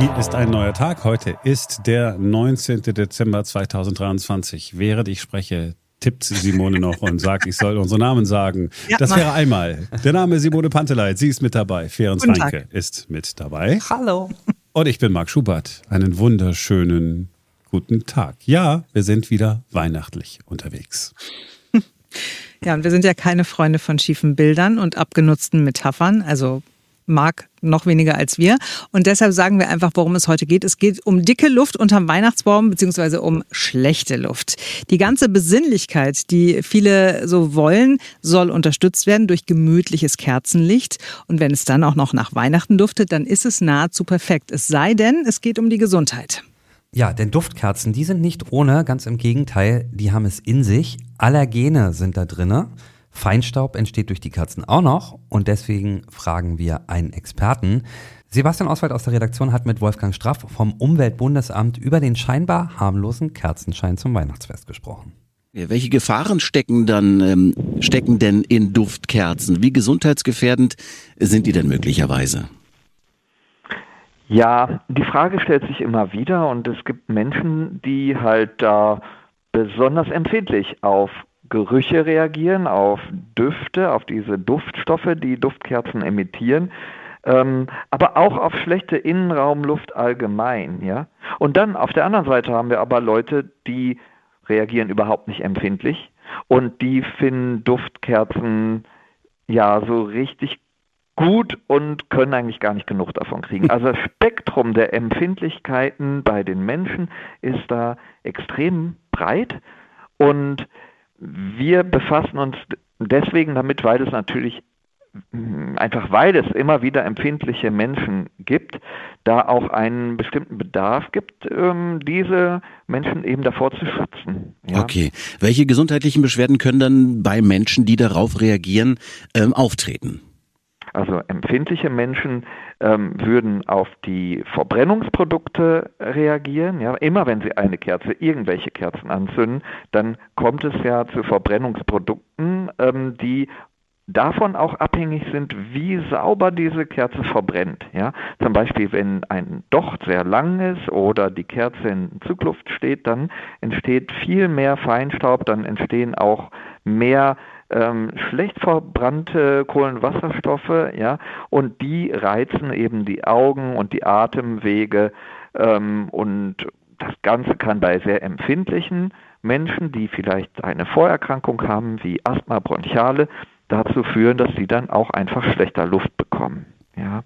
Hier ist ein neuer Tag. Heute ist der 19. Dezember 2023. Während ich spreche, tippt Simone noch und sagt, ich soll unsere Namen sagen. Ja, das wäre einmal der Name Simone Panteleit. Sie ist mit dabei. Ferenc Reinke ist mit dabei. Hallo. Und ich bin Marc Schubert. Einen wunderschönen guten Tag. Ja, wir sind wieder weihnachtlich unterwegs. Ja, und wir sind ja keine Freunde von schiefen Bildern und abgenutzten Metaphern. Also mag noch weniger als wir. Und deshalb sagen wir einfach, worum es heute geht. Es geht um dicke Luft unterm Weihnachtsbaum, beziehungsweise um schlechte Luft. Die ganze Besinnlichkeit, die viele so wollen, soll unterstützt werden durch gemütliches Kerzenlicht. Und wenn es dann auch noch nach Weihnachten duftet, dann ist es nahezu perfekt. Es sei denn, es geht um die Gesundheit. Ja, denn Duftkerzen, die sind nicht ohne, ganz im Gegenteil, die haben es in sich. Allergene sind da drinne. Feinstaub entsteht durch die Kerzen auch noch und deswegen fragen wir einen Experten. Sebastian Oswald aus der Redaktion hat mit Wolfgang Straff vom Umweltbundesamt über den scheinbar harmlosen Kerzenschein zum Weihnachtsfest gesprochen. Welche Gefahren stecken dann ähm, stecken denn in Duftkerzen? Wie gesundheitsgefährdend sind die denn möglicherweise? Ja, die Frage stellt sich immer wieder und es gibt Menschen, die halt da besonders empfindlich auf Gerüche reagieren, auf Düfte, auf diese Duftstoffe, die Duftkerzen emittieren, ähm, aber auch auf schlechte Innenraumluft allgemein. Ja? Und dann auf der anderen Seite haben wir aber Leute, die reagieren überhaupt nicht empfindlich und die finden Duftkerzen ja so richtig gut und können eigentlich gar nicht genug davon kriegen. Also das Spektrum der Empfindlichkeiten bei den Menschen ist da extrem breit und wir befassen uns deswegen damit, weil es natürlich mm, einfach weil es immer wieder empfindliche Menschen gibt, da auch einen bestimmten Bedarf gibt, ähm, diese Menschen eben davor zu schützen. Ja. Okay. Welche gesundheitlichen Beschwerden können dann bei Menschen, die darauf reagieren, ähm, auftreten? Also empfindliche Menschen ähm, würden auf die Verbrennungsprodukte reagieren. Ja, immer wenn sie eine Kerze, irgendwelche Kerzen anzünden, dann kommt es ja zu Verbrennungsprodukten, ähm, die davon auch abhängig sind, wie sauber diese Kerze verbrennt. Ja? Zum Beispiel, wenn ein Docht sehr lang ist oder die Kerze in Zugluft steht, dann entsteht viel mehr Feinstaub, dann entstehen auch mehr ähm, schlecht verbrannte Kohlenwasserstoffe, ja, und die reizen eben die Augen und die Atemwege ähm, und das Ganze kann bei sehr empfindlichen Menschen, die vielleicht eine Vorerkrankung haben, wie Asthma bronchiale, dazu führen, dass sie dann auch einfach schlechter Luft bekommen. Ja.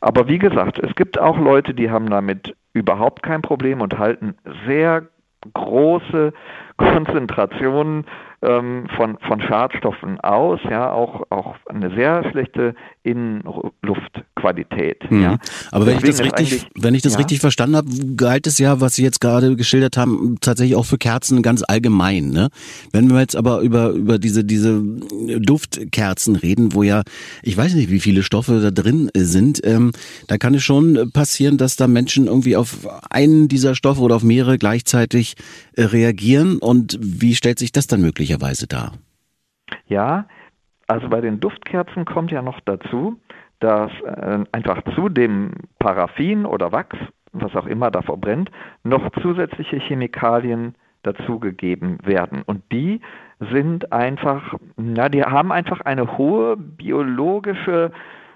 Aber wie gesagt, es gibt auch Leute, die haben damit überhaupt kein Problem und halten sehr große Konzentrationen ähm, von, von Schadstoffen aus, ja, auch, auch eine sehr schlechte Innenluftqualität. Mhm. Ja. Aber wenn ich das richtig, wenn ich das ja. richtig verstanden habe, galt es ja, was Sie jetzt gerade geschildert haben, tatsächlich auch für Kerzen ganz allgemein. Ne? Wenn wir jetzt aber über, über diese, diese Duftkerzen reden, wo ja, ich weiß nicht, wie viele Stoffe da drin sind, ähm, da kann es schon passieren, dass da Menschen irgendwie auf einen dieser Stoffe oder auf mehrere gleichzeitig äh, reagieren. Und wie stellt sich das dann möglich möglicherweise dar? Ja, also bei den Duftkerzen kommt ja noch dazu, dass äh, einfach zu dem Paraffin oder Wachs, was auch immer da verbrennt, noch zusätzliche Chemikalien dazugegeben werden. Und die sind einfach, na, die haben einfach eine hohe biologische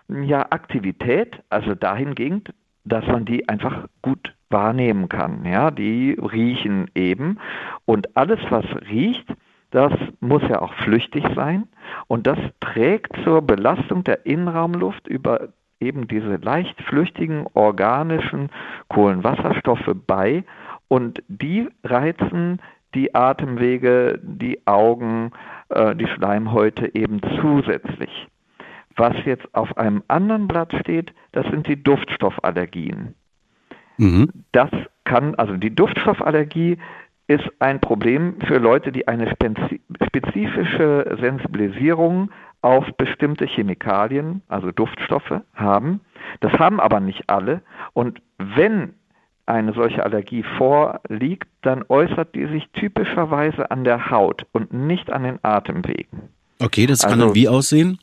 ja, Aktivität, also dahingehend, dass man die einfach gut wahrnehmen kann. Ja, die riechen eben. Und alles, was riecht, das muss ja auch flüchtig sein und das trägt zur Belastung der Innenraumluft über eben diese leicht flüchtigen organischen Kohlenwasserstoffe bei und die reizen die Atemwege, die Augen, äh, die Schleimhäute eben zusätzlich. Was jetzt auf einem anderen Blatt steht, das sind die Duftstoffallergien. Mhm. Das kann, also die Duftstoffallergie ist ein Problem für Leute, die eine spezifische Sensibilisierung auf bestimmte Chemikalien, also Duftstoffe, haben. Das haben aber nicht alle. Und wenn eine solche Allergie vorliegt, dann äußert die sich typischerweise an der Haut und nicht an den Atemwegen. Okay, das kann also, dann wie aussehen?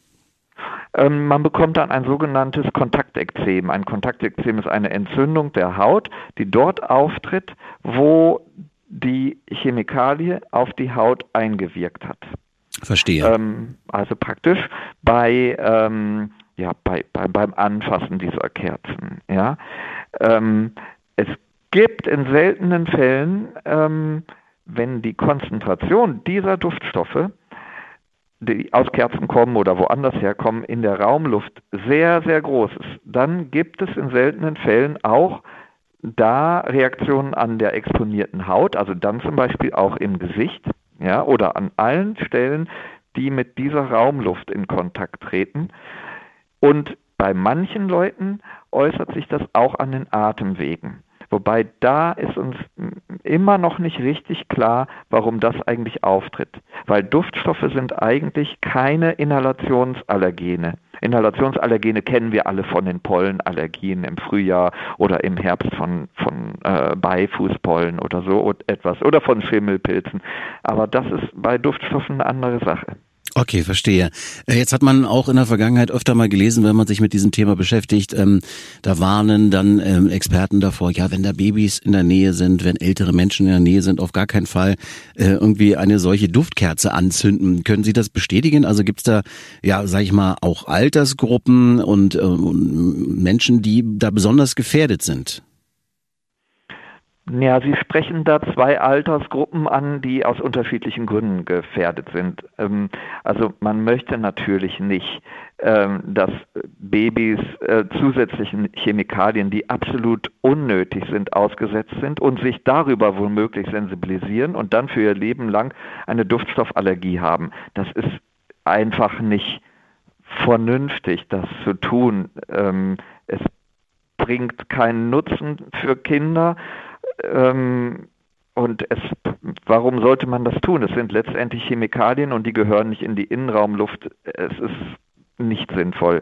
Ähm, man bekommt dann ein sogenanntes Kontaktekzem. Ein Kontaktekzem ist eine Entzündung der Haut, die dort auftritt, wo die Chemikalie auf die Haut eingewirkt hat. Verstehe. Ähm, also praktisch bei, ähm, ja, bei, bei, beim Anfassen dieser Kerzen. Ja. Ähm, es gibt in seltenen Fällen, ähm, wenn die Konzentration dieser Duftstoffe die aus Kerzen kommen oder woanders herkommen, in der Raumluft sehr, sehr groß ist, dann gibt es in seltenen Fällen auch da Reaktionen an der exponierten Haut, also dann zum Beispiel auch im Gesicht, ja, oder an allen Stellen, die mit dieser Raumluft in Kontakt treten. Und bei manchen Leuten äußert sich das auch an den Atemwegen. Wobei da ist uns immer noch nicht richtig klar, warum das eigentlich auftritt. Weil Duftstoffe sind eigentlich keine Inhalationsallergene. Inhalationsallergene kennen wir alle von den Pollenallergien im Frühjahr oder im Herbst von, von äh, Beifußpollen oder so etwas oder von Schimmelpilzen. Aber das ist bei Duftstoffen eine andere Sache. Okay, verstehe. Äh, jetzt hat man auch in der Vergangenheit öfter mal gelesen, wenn man sich mit diesem Thema beschäftigt, ähm, da warnen dann ähm, Experten davor, ja, wenn da Babys in der Nähe sind, wenn ältere Menschen in der Nähe sind, auf gar keinen Fall äh, irgendwie eine solche Duftkerze anzünden. Können Sie das bestätigen? Also gibt's da, ja, sag ich mal, auch Altersgruppen und, äh, und Menschen, die da besonders gefährdet sind? Ja, Sie sprechen da zwei Altersgruppen an, die aus unterschiedlichen Gründen gefährdet sind. Ähm, also man möchte natürlich nicht, ähm, dass Babys äh, zusätzlichen Chemikalien, die absolut unnötig sind, ausgesetzt sind und sich darüber womöglich sensibilisieren und dann für ihr Leben lang eine Duftstoffallergie haben. Das ist einfach nicht vernünftig, das zu tun. Ähm, es bringt keinen Nutzen für Kinder ähm, und es, warum sollte man das tun? Es sind letztendlich Chemikalien und die gehören nicht in die Innenraumluft. Es ist nicht sinnvoll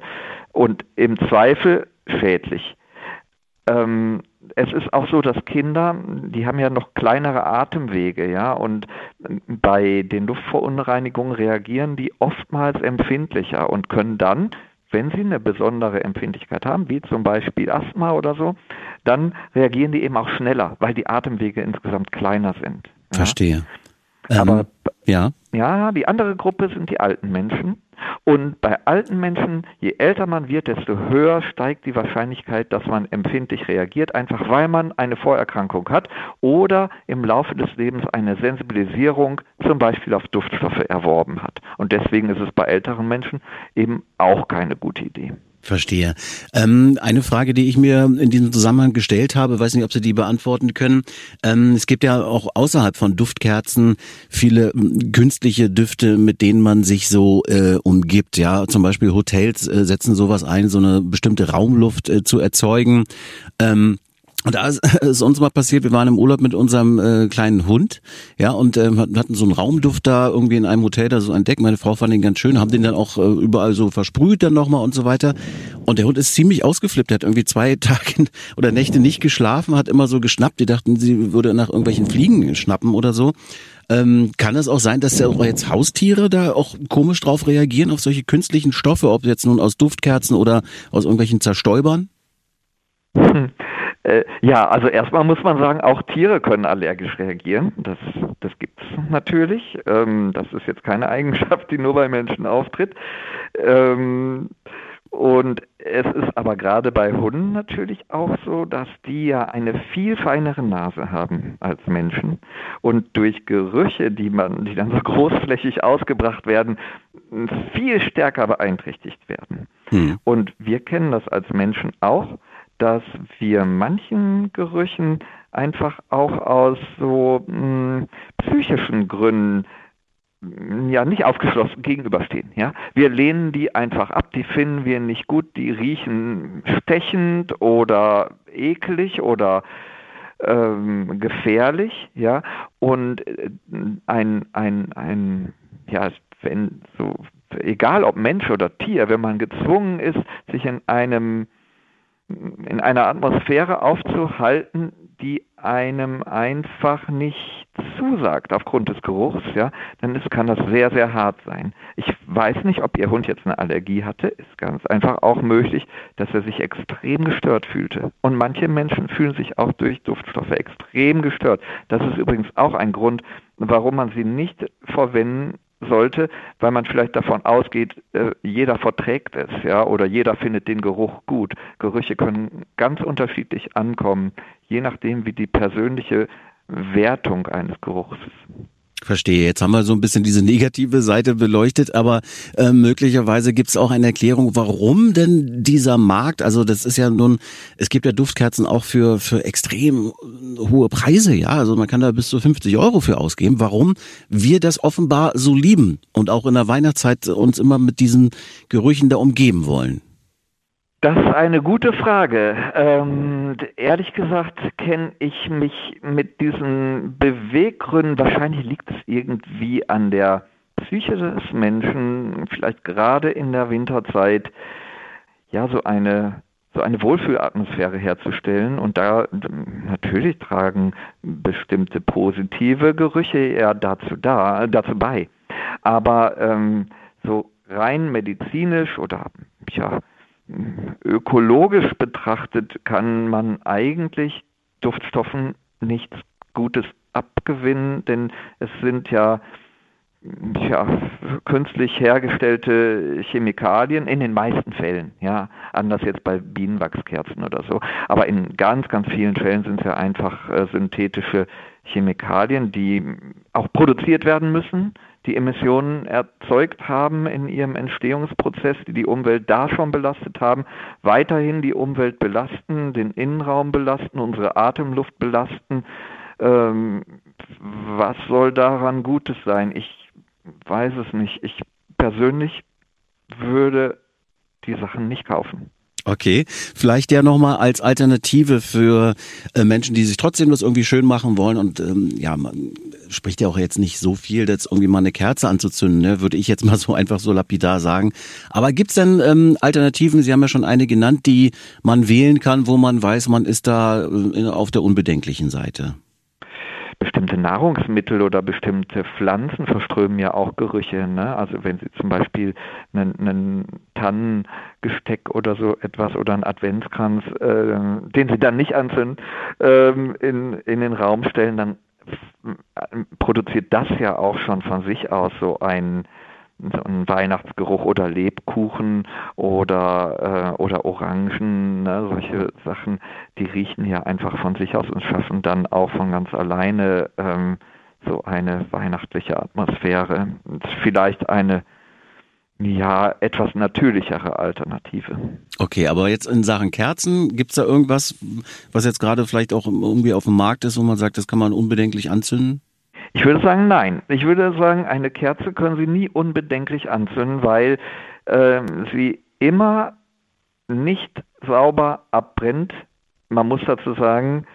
und im Zweifel schädlich. Ähm, es ist auch so, dass Kinder, die haben ja noch kleinere Atemwege, ja, und bei den Luftverunreinigungen reagieren die oftmals empfindlicher und können dann wenn sie eine besondere Empfindlichkeit haben, wie zum Beispiel Asthma oder so, dann reagieren die eben auch schneller, weil die Atemwege insgesamt kleiner sind. Ja? Verstehe. Aber ähm, ja. ja, die andere Gruppe sind die alten Menschen. Und bei alten Menschen, je älter man wird, desto höher steigt die Wahrscheinlichkeit, dass man empfindlich reagiert, einfach weil man eine Vorerkrankung hat oder im Laufe des Lebens eine Sensibilisierung zum Beispiel auf Duftstoffe erworben hat. Und deswegen ist es bei älteren Menschen eben auch keine gute Idee. Verstehe. Ähm, eine Frage, die ich mir in diesem Zusammenhang gestellt habe, weiß nicht, ob Sie die beantworten können. Ähm, es gibt ja auch außerhalb von Duftkerzen viele hm, künstliche Düfte, mit denen man sich so äh, umgibt. Ja, zum Beispiel Hotels äh, setzen sowas ein, so eine bestimmte Raumluft äh, zu erzeugen. Ähm, und da ist, ist uns mal passiert, wir waren im Urlaub mit unserem äh, kleinen Hund, ja, und ähm, hatten so einen Raumduft da irgendwie in einem Hotel da so entdeckt. Meine Frau fand den ganz schön, haben den dann auch äh, überall so versprüht dann nochmal und so weiter. Und der Hund ist ziemlich ausgeflippt, hat irgendwie zwei Tage oder Nächte nicht geschlafen, hat immer so geschnappt. Die dachten, sie würde nach irgendwelchen Fliegen schnappen oder so. Ähm, kann es auch sein, dass ja auch jetzt Haustiere da auch komisch drauf reagieren, auf solche künstlichen Stoffe, ob jetzt nun aus Duftkerzen oder aus irgendwelchen Zerstäubern? Hm. Äh, ja, also erstmal muss man sagen, auch Tiere können allergisch reagieren. Das, das gibt es natürlich. Ähm, das ist jetzt keine Eigenschaft, die nur bei Menschen auftritt. Ähm, und es ist aber gerade bei Hunden natürlich auch so, dass die ja eine viel feinere Nase haben als Menschen und durch Gerüche, die man, die dann so großflächig ausgebracht werden, viel stärker beeinträchtigt werden. Hm. Und wir kennen das als Menschen auch dass wir manchen Gerüchen einfach auch aus so mh, hm, psychischen Gründen hm, ja nicht aufgeschlossen gegenüberstehen. Ja, wir lehnen die einfach ab, die finden wir nicht gut, die riechen stechend oder eklig oder ähm, gefährlich. Ja, und äh, ein ein ein ja wenn so egal ob Mensch oder Tier, wenn man gezwungen ist, sich in einem in einer Atmosphäre aufzuhalten, die einem einfach nicht zusagt aufgrund des Geruchs, ja, dann ist, kann das sehr, sehr hart sein. Ich weiß nicht, ob Ihr Hund jetzt eine Allergie hatte. Ist ganz einfach auch möglich, dass er sich extrem gestört fühlte. Und manche Menschen fühlen sich auch durch Duftstoffe extrem gestört. Das ist übrigens auch ein Grund, warum man sie nicht verwenden sollte, weil man vielleicht davon ausgeht, äh, jeder verträgt es, ja, oder jeder findet den Geruch gut. Gerüche können ganz unterschiedlich ankommen, je nachdem, wie die persönliche Wertung eines Geruchs ist. Verstehe. Jetzt haben wir so ein bisschen diese negative Seite beleuchtet, aber äh, möglicherweise gibt es auch eine Erklärung, warum denn dieser Markt, also das ist ja nun, es gibt ja Duftkerzen auch für, für extrem hohe Preise, ja, also man kann da bis zu 50 Euro für ausgeben, warum wir das offenbar so lieben und auch in der Weihnachtszeit uns immer mit diesen Gerüchen da umgeben wollen. Das ist eine gute Frage. Ähm, ehrlich gesagt kenne ich mich mit diesen Beweggründen, wahrscheinlich liegt es irgendwie an der Psyche des Menschen, vielleicht gerade in der Winterzeit, ja, so eine so eine Wohlfühlatmosphäre herzustellen. Und da natürlich tragen bestimmte positive Gerüche eher dazu da, dazu bei. Aber ähm, so rein medizinisch oder ja, ökologisch betrachtet kann man eigentlich Duftstoffen nichts Gutes abgewinnen, denn es sind ja, ja künstlich hergestellte Chemikalien in den meisten Fällen, ja, anders jetzt bei Bienenwachskerzen oder so, aber in ganz, ganz vielen Fällen sind es ja einfach äh, synthetische Chemikalien, die auch produziert werden müssen, die Emissionen erzeugt haben in ihrem Entstehungsprozess, die die Umwelt da schon belastet haben, weiterhin die Umwelt belasten, den Innenraum belasten, unsere Atemluft belasten. Ähm, was soll daran Gutes sein? Ich weiß es nicht. Ich persönlich würde die Sachen nicht kaufen. Okay, vielleicht ja nochmal als Alternative für äh, Menschen, die sich trotzdem das irgendwie schön machen wollen und ähm, ja, man spricht ja auch jetzt nicht so viel, jetzt irgendwie mal eine Kerze anzuzünden, ne? würde ich jetzt mal so einfach so lapidar sagen. Aber gibt's denn ähm, Alternativen, Sie haben ja schon eine genannt, die man wählen kann, wo man weiß, man ist da äh, auf der unbedenklichen Seite? bestimmte Nahrungsmittel oder bestimmte Pflanzen verströmen ja auch Gerüche. Ne? Also wenn Sie zum Beispiel einen, einen Tannengesteck oder so etwas oder einen Adventskranz, äh, den Sie dann nicht anzünden, äh, in, in den Raum stellen, dann produziert das ja auch schon von sich aus so ein so ein Weihnachtsgeruch oder Lebkuchen oder, äh, oder Orangen, ne, solche Sachen, die riechen ja einfach von sich aus und schaffen dann auch von ganz alleine ähm, so eine weihnachtliche Atmosphäre. Vielleicht eine ja, etwas natürlichere Alternative. Okay, aber jetzt in Sachen Kerzen, gibt's da irgendwas, was jetzt gerade vielleicht auch irgendwie auf dem Markt ist, wo man sagt, das kann man unbedenklich anzünden? Ich würde sagen, nein. Ich würde sagen, eine Kerze können Sie nie unbedenklich anzünden, weil äh, sie immer nicht sauber abbrennt. Man muss dazu sagen,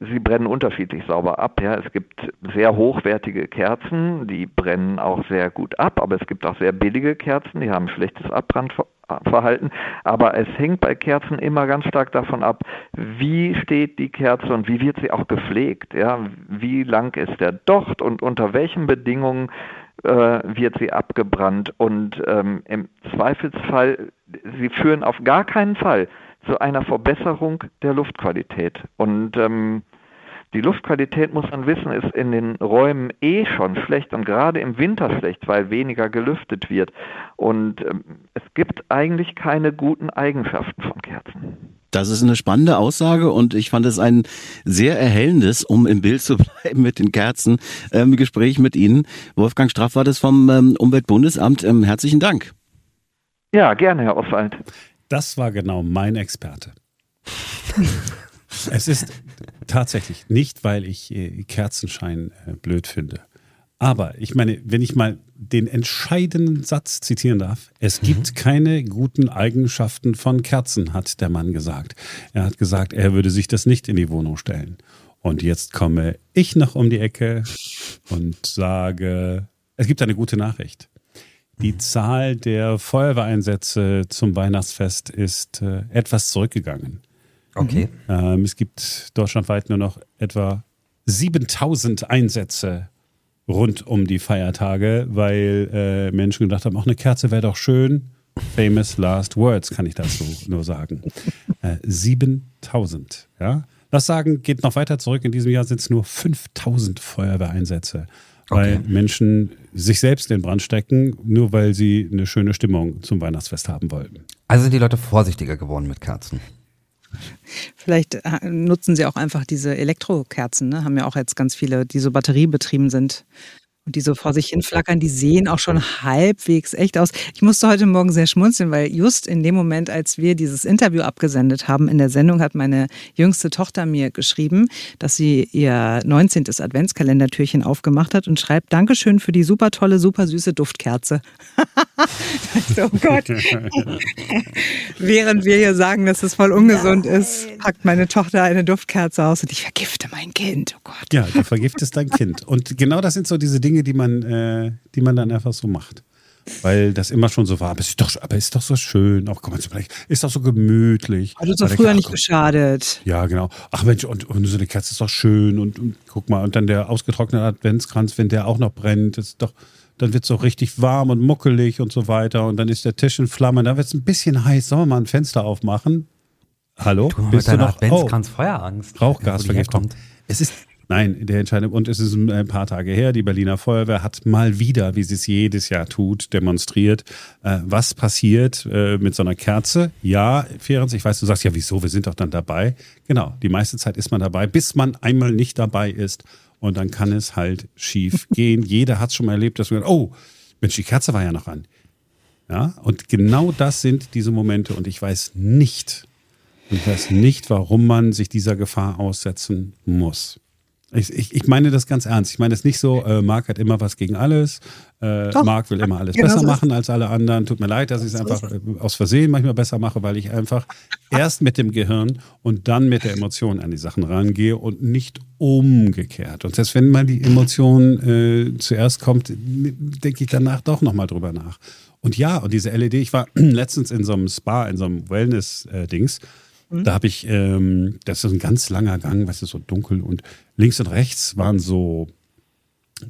sie brennen unterschiedlich sauber ab. Ja. Es gibt sehr hochwertige Kerzen, die brennen auch sehr gut ab, aber es gibt auch sehr billige Kerzen, die haben schlechtes Abbrandverhalten. Aber es hängt bei Kerzen immer ganz stark davon ab, wie steht die Kerze und wie wird sie auch gepflegt. Ja. Wie lang ist der Docht und unter welchen Bedingungen äh, wird sie abgebrannt. Und ähm, im Zweifelsfall, sie führen auf gar keinen Fall zu einer Verbesserung der Luftqualität. Und ähm, die Luftqualität, muss man wissen, ist in den Räumen eh schon schlecht und gerade im Winter schlecht, weil weniger gelüftet wird. Und ähm, es gibt eigentlich keine guten Eigenschaften von Kerzen. Das ist eine spannende Aussage und ich fand es ein sehr erhellendes, um im Bild zu bleiben mit den Kerzen, ähm, Gespräch mit Ihnen. Wolfgang Straff war das vom ähm, Umweltbundesamt. Ähm, herzlichen Dank. Ja, gerne, Herr Oswald. Das war genau mein Experte. es ist tatsächlich nicht, weil ich äh, Kerzenschein äh, blöd finde. Aber ich meine, wenn ich mal den entscheidenden Satz zitieren darf, es mhm. gibt keine guten Eigenschaften von Kerzen, hat der Mann gesagt. Er hat gesagt, er würde sich das nicht in die Wohnung stellen. Und jetzt komme ich noch um die Ecke und sage, es gibt eine gute Nachricht. Die Zahl der Feuerwehreinsätze zum Weihnachtsfest ist äh, etwas zurückgegangen. Okay. Ähm, es gibt deutschlandweit nur noch etwa 7000 Einsätze rund um die Feiertage, weil äh, Menschen gedacht haben, auch eine Kerze wäre doch schön. Famous last words kann ich dazu nur sagen. Äh, 7000, ja. Lass sagen, geht noch weiter zurück. In diesem Jahr sind es nur 5000 Feuerwehreinsätze, weil okay. Menschen sich selbst in den Brand stecken, nur weil sie eine schöne Stimmung zum Weihnachtsfest haben wollten. Also sind die Leute vorsichtiger geworden mit Kerzen. Vielleicht äh, nutzen sie auch einfach diese Elektrokerzen, ne? haben ja auch jetzt ganz viele, die so batteriebetrieben sind. Und die so vor sich hin flackern, die sehen auch schon halbwegs echt aus. Ich musste heute Morgen sehr schmunzeln, weil just in dem Moment, als wir dieses Interview abgesendet haben, in der Sendung hat meine jüngste Tochter mir geschrieben, dass sie ihr 19. Adventskalendertürchen aufgemacht hat und schreibt, Dankeschön für die super tolle, super süße Duftkerze. oh Gott. Während wir hier sagen, dass es voll ungesund Nein. ist, packt meine Tochter eine Duftkerze aus und ich vergifte mein Kind. Oh Gott. Ja, du vergiftest dein Kind. Und genau das sind so diese Dinge, Dinge, die man, äh, die man dann einfach so macht. Weil das immer schon so war, aber es ist doch, aber ist doch so schön, auch man vielleicht, ist doch so gemütlich. Hat uns doch früher nicht geschadet. Ja, genau. Ach Mensch, und, und, so eine Kerze ist doch schön und, und guck mal, und dann der ausgetrocknete Adventskranz, wenn der auch noch brennt, ist doch, dann wird es auch richtig warm und muckelig und so weiter. Und dann ist der Tisch in Flammen, dann wird es ein bisschen heiß. Sollen wir mal ein Fenster aufmachen? Hallo? Du Bist mit du noch? Adventskranz oh, Feuerangst. Rauchgasvergiftung. Es ist Nein, der entscheidende, und es ist ein paar Tage her, die Berliner Feuerwehr hat mal wieder, wie sie es jedes Jahr tut, demonstriert, äh, was passiert äh, mit so einer Kerze. Ja, Ferenc, ich weiß, du sagst ja, wieso, wir sind doch dann dabei. Genau, die meiste Zeit ist man dabei, bis man einmal nicht dabei ist und dann kann es halt schief gehen. Jeder hat es schon mal erlebt, dass man, oh, Mensch, die Kerze war ja noch an. Ja, und genau das sind diese Momente und ich weiß nicht, ich weiß nicht, warum man sich dieser Gefahr aussetzen muss. Ich, ich, ich, meine das ganz ernst. Ich meine das nicht so, äh, Marc hat immer was gegen alles. Äh, Marc will immer alles genau besser so machen als alle anderen. Tut mir leid, dass ich es einfach äh, aus Versehen manchmal besser mache, weil ich einfach erst mit dem Gehirn und dann mit der Emotion an die Sachen rangehe und nicht umgekehrt. Und selbst wenn mal die Emotion äh, zuerst kommt, denke ich danach doch nochmal drüber nach. Und ja, und diese LED, ich war letztens in so einem Spa, in so einem Wellness-Dings. Äh, Mhm. Da habe ich, ähm, das ist ein ganz langer Gang, weißt du, so dunkel und links und rechts waren so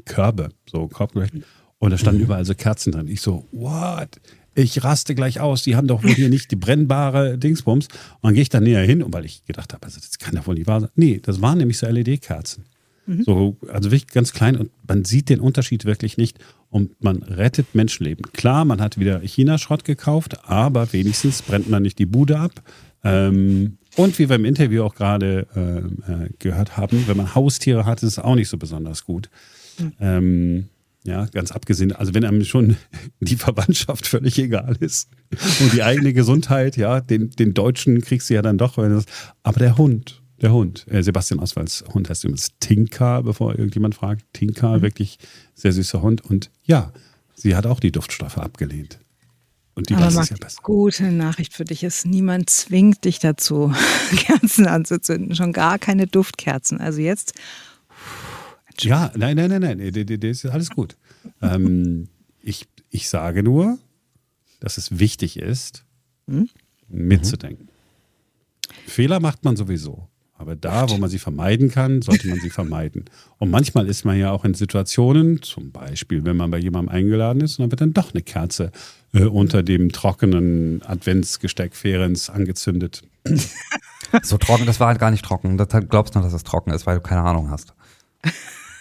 Körbe, so korbgerecht. Und da standen mhm. überall so Kerzen drin. Ich so, what? Ich raste gleich aus. Die haben doch wohl hier nicht die brennbare Dingsbums. Und dann gehe ich da näher hin, weil ich gedacht habe, also das kann ja wohl nicht wahr sein. Nee, das waren nämlich so LED-Kerzen. Mhm. So, also wirklich ganz klein und man sieht den Unterschied wirklich nicht und man rettet Menschenleben. Klar, man hat wieder China-Schrott gekauft, aber wenigstens brennt man nicht die Bude ab, ähm, und wie wir im Interview auch gerade äh, äh, gehört haben, wenn man Haustiere hat, ist es auch nicht so besonders gut. Mhm. Ähm, ja, ganz abgesehen, also wenn einem schon die Verwandtschaft völlig egal ist und die eigene Gesundheit, ja, den, den Deutschen kriegst du ja dann doch. Das, aber der Hund, der Hund, äh, Sebastian Oswalds Hund heißt übrigens Tinka, bevor irgendjemand fragt. Tinka, mhm. wirklich sehr süßer Hund. Und ja, sie hat auch die Duftstoffe abgelehnt. Und die Aber es ja besser. Gute Nachricht für dich ist, niemand zwingt dich dazu, Kerzen anzuzünden. Schon gar keine Duftkerzen. Also jetzt. Ja, nein, nein, nein, nein. Das ist alles gut. ähm, ich, ich sage nur, dass es wichtig ist, hm? mitzudenken. Fehler macht man sowieso. Aber da, wo man sie vermeiden kann, sollte man sie vermeiden. Und manchmal ist man ja auch in Situationen, zum Beispiel, wenn man bei jemandem eingeladen ist, und dann wird dann doch eine Kerze äh, unter dem trockenen Adventsgesteck Ferenz angezündet. So trocken, das war halt gar nicht trocken. Du glaubst nur, dass es trocken ist, weil du keine Ahnung hast.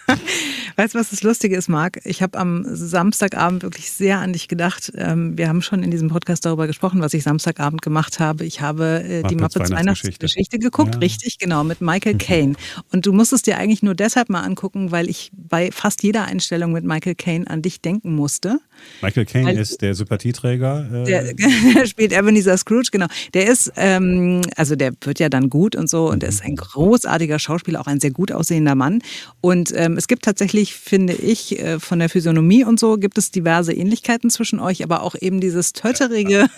Weißt du, was das Lustige ist, Marc? Ich habe am Samstagabend wirklich sehr an dich gedacht. Ähm, wir haben schon in diesem Podcast darüber gesprochen, was ich Samstagabend gemacht habe. Ich habe äh, die Muppets Weihnachtsgeschichte geguckt, ja. richtig, genau, mit Michael mhm. Caine. Und du musstest dir eigentlich nur deshalb mal angucken, weil ich bei fast jeder Einstellung mit Michael Caine an dich denken musste. Michael Caine weil, ist der Sympathieträger. Äh der, der, spielt Ebenezer Scrooge, genau. Der ist, ähm, also der wird ja dann gut und so und er ist ein mhm. großartiger Schauspieler, auch ein sehr gut aussehender Mann. Und ähm, es gibt tatsächlich finde ich, äh, von der Physiognomie und so gibt es diverse Ähnlichkeiten zwischen euch, aber auch eben dieses tötterige.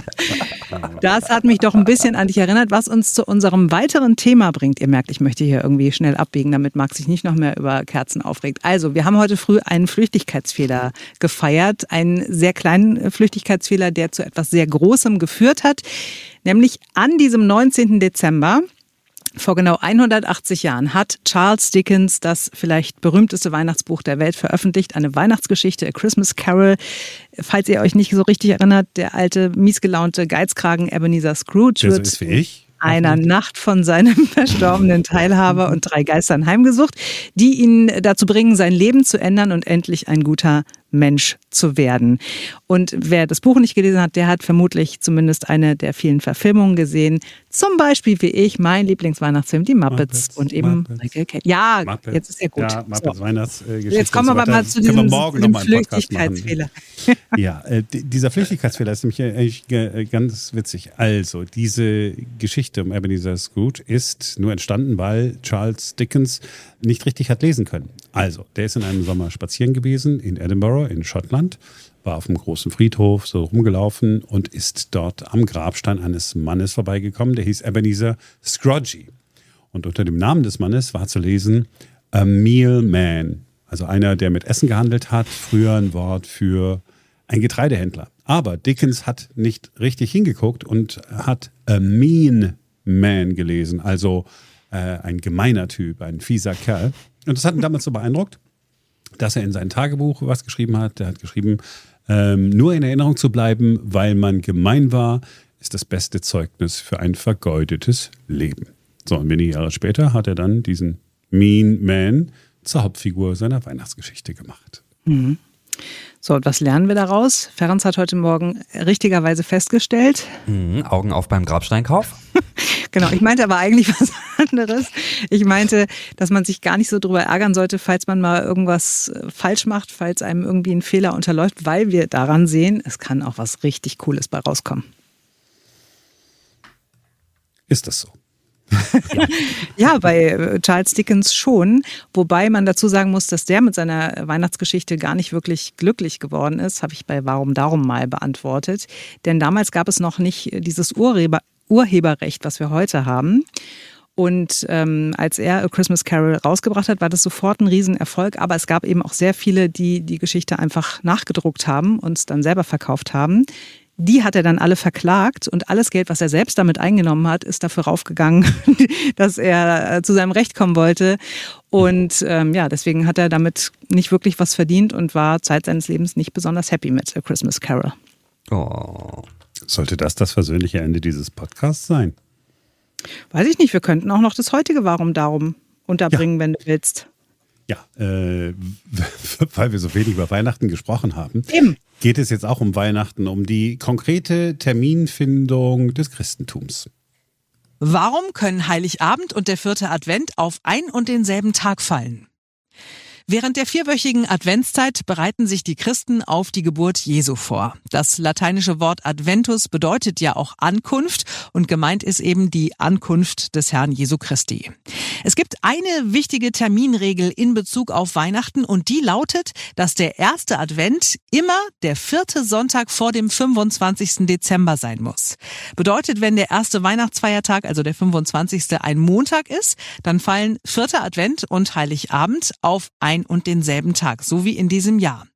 das hat mich doch ein bisschen an dich erinnert, was uns zu unserem weiteren Thema bringt. Ihr merkt, ich möchte hier irgendwie schnell abbiegen, damit Max sich nicht noch mehr über Kerzen aufregt. Also, wir haben heute früh einen Flüchtigkeitsfehler gefeiert, einen sehr kleinen Flüchtigkeitsfehler, der zu etwas sehr Großem geführt hat, nämlich an diesem 19. Dezember vor genau 180 Jahren hat Charles Dickens das vielleicht berühmteste Weihnachtsbuch der Welt veröffentlicht, eine Weihnachtsgeschichte, A Christmas Carol. Falls ihr euch nicht so richtig erinnert, der alte, miesgelaunte Geizkragen Ebenezer Scrooge wird der so ist wie ich einer Nacht von seinem verstorbenen Teilhaber und drei Geistern heimgesucht, die ihn dazu bringen, sein Leben zu ändern und endlich ein guter Mensch zu werden. Und wer das Buch nicht gelesen hat, der hat vermutlich zumindest eine der vielen Verfilmungen gesehen. Zum Beispiel wie ich, mein Lieblingsweihnachtsfilm, die Muppets, Muppets und eben Michael Caine. Ja, Muppets. jetzt ist ja gut. Ja, Muppets so. Weihnachtsgeschichte. Jetzt kommen wir aber mal zu diesem, diesem Flüchtigkeitsfehler. ja, äh, dieser Flüchtigkeitsfehler ist nämlich eigentlich äh, ganz witzig. Also, diese Geschichte um Ebenezer Scrooge ist nur entstanden, weil Charles Dickens nicht richtig hat lesen können. Also, der ist in einem Sommer spazieren gewesen in Edinburgh in Schottland, war auf einem großen Friedhof so rumgelaufen und ist dort am Grabstein eines Mannes vorbeigekommen, der hieß Ebenezer Scroggy. Und unter dem Namen des Mannes war zu lesen A Meal Man, also einer, der mit Essen gehandelt hat, früher ein Wort für ein Getreidehändler. Aber Dickens hat nicht richtig hingeguckt und hat A Mean Man gelesen, also äh, ein gemeiner Typ, ein fieser Kerl. Und das hat ihn damals so beeindruckt, dass er in sein Tagebuch was geschrieben hat. Er hat geschrieben, ähm, nur in Erinnerung zu bleiben, weil man gemein war, ist das beste Zeugnis für ein vergeudetes Leben. So, und wenige Jahre später hat er dann diesen Mean Man zur Hauptfigur seiner Weihnachtsgeschichte gemacht. Mhm. So, und was lernen wir daraus? Ferenc hat heute Morgen richtigerweise festgestellt. Mhm, Augen auf beim Grabsteinkauf. genau, ich meinte aber eigentlich was anderes. Ich meinte, dass man sich gar nicht so drüber ärgern sollte, falls man mal irgendwas äh, falsch macht, falls einem irgendwie ein Fehler unterläuft, weil wir daran sehen, es kann auch was richtig Cooles bei rauskommen. Ist das so? ja, bei äh, Charles Dickens schon. Wobei man dazu sagen muss, dass der mit seiner Weihnachtsgeschichte gar nicht wirklich glücklich geworden ist, habe ich bei Warum Darum mal beantwortet. Denn damals gab es noch nicht dieses Urheber Urheberrecht, was wir heute haben. Und ähm, als er A Christmas Carol rausgebracht hat, war das sofort ein Riesenerfolg. Aber es gab eben auch sehr viele, die die Geschichte einfach nachgedruckt haben und es dann selber verkauft haben. Die hat er dann alle verklagt und alles Geld, was er selbst damit eingenommen hat, ist dafür raufgegangen, dass er äh, zu seinem Recht kommen wollte. Und ähm, ja, deswegen hat er damit nicht wirklich was verdient und war Zeit seines Lebens nicht besonders happy mit A Christmas Carol. Oh. Sollte das das versöhnliche Ende dieses Podcasts sein? Weiß ich nicht. Wir könnten auch noch das heutige Warum darum unterbringen, ja. wenn du willst. Ja, äh, weil wir so wenig über Weihnachten gesprochen haben, Eben. Geht es jetzt auch um Weihnachten, um die konkrete Terminfindung des Christentums. Warum können Heiligabend und der vierte Advent auf ein und denselben Tag fallen? Während der vierwöchigen Adventszeit bereiten sich die Christen auf die Geburt Jesu vor. Das lateinische Wort Adventus bedeutet ja auch Ankunft und gemeint ist eben die Ankunft des Herrn Jesu Christi. Es gibt eine wichtige Terminregel in Bezug auf Weihnachten und die lautet, dass der erste Advent immer der vierte Sonntag vor dem 25. Dezember sein muss. Bedeutet, wenn der erste Weihnachtsfeiertag, also der 25. ein Montag ist, dann fallen vierter Advent und Heiligabend auf ein ein und denselben Tag, so wie in diesem Jahr.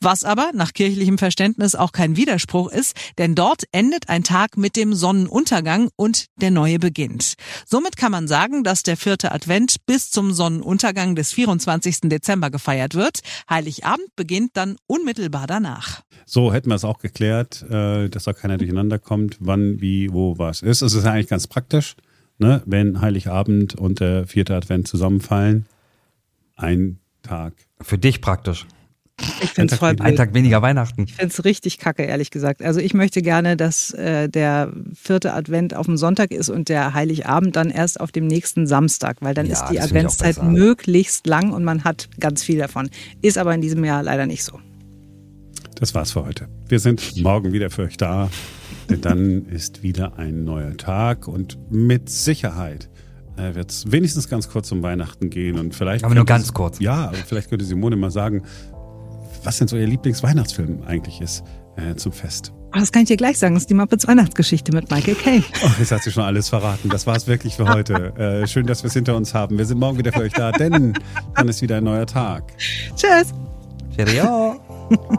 Was aber nach kirchlichem Verständnis auch kein Widerspruch ist, denn dort endet ein Tag mit dem Sonnenuntergang und der neue beginnt. Somit kann man sagen, dass der vierte Advent bis zum Sonnenuntergang des 24. Dezember gefeiert wird. Heiligabend beginnt dann unmittelbar danach. So hätten wir es auch geklärt, äh, dass da keiner durcheinander kommt, wann, wie, wo, was ist. Es ist eigentlich ganz praktisch, ne? wenn Heiligabend und der vierte Advent zusammenfallen. Ein Tag. Für dich praktisch. Ich finde es voll Ein Tag weniger Weihnachten. Ich finde es richtig kacke, ehrlich gesagt. Also ich möchte gerne, dass äh, der vierte Advent auf dem Sonntag ist und der Heiligabend dann erst auf dem nächsten Samstag, weil dann ja, ist die Adventszeit möglichst lang und man hat ganz viel davon. Ist aber in diesem Jahr leider nicht so. Das war's für heute. Wir sind morgen wieder für euch da, denn dann ist wieder ein neuer Tag und mit Sicherheit äh, wird es wenigstens ganz kurz um Weihnachten gehen und vielleicht. Aber nur ganz kurz. Ja, aber vielleicht könnte Simone mal sagen, was denn so ihr Lieblingsweihnachtsfilm eigentlich ist äh, zum Fest. Das kann ich dir gleich sagen. Das ist die Muppets Weihnachtsgeschichte mit Michael Caine. Oh, jetzt hat sie schon alles verraten. Das war es wirklich für heute. Äh, schön, dass wir es hinter uns haben. Wir sind morgen wieder für euch da, denn dann ist wieder ein neuer Tag. Tschüss. Cheerio.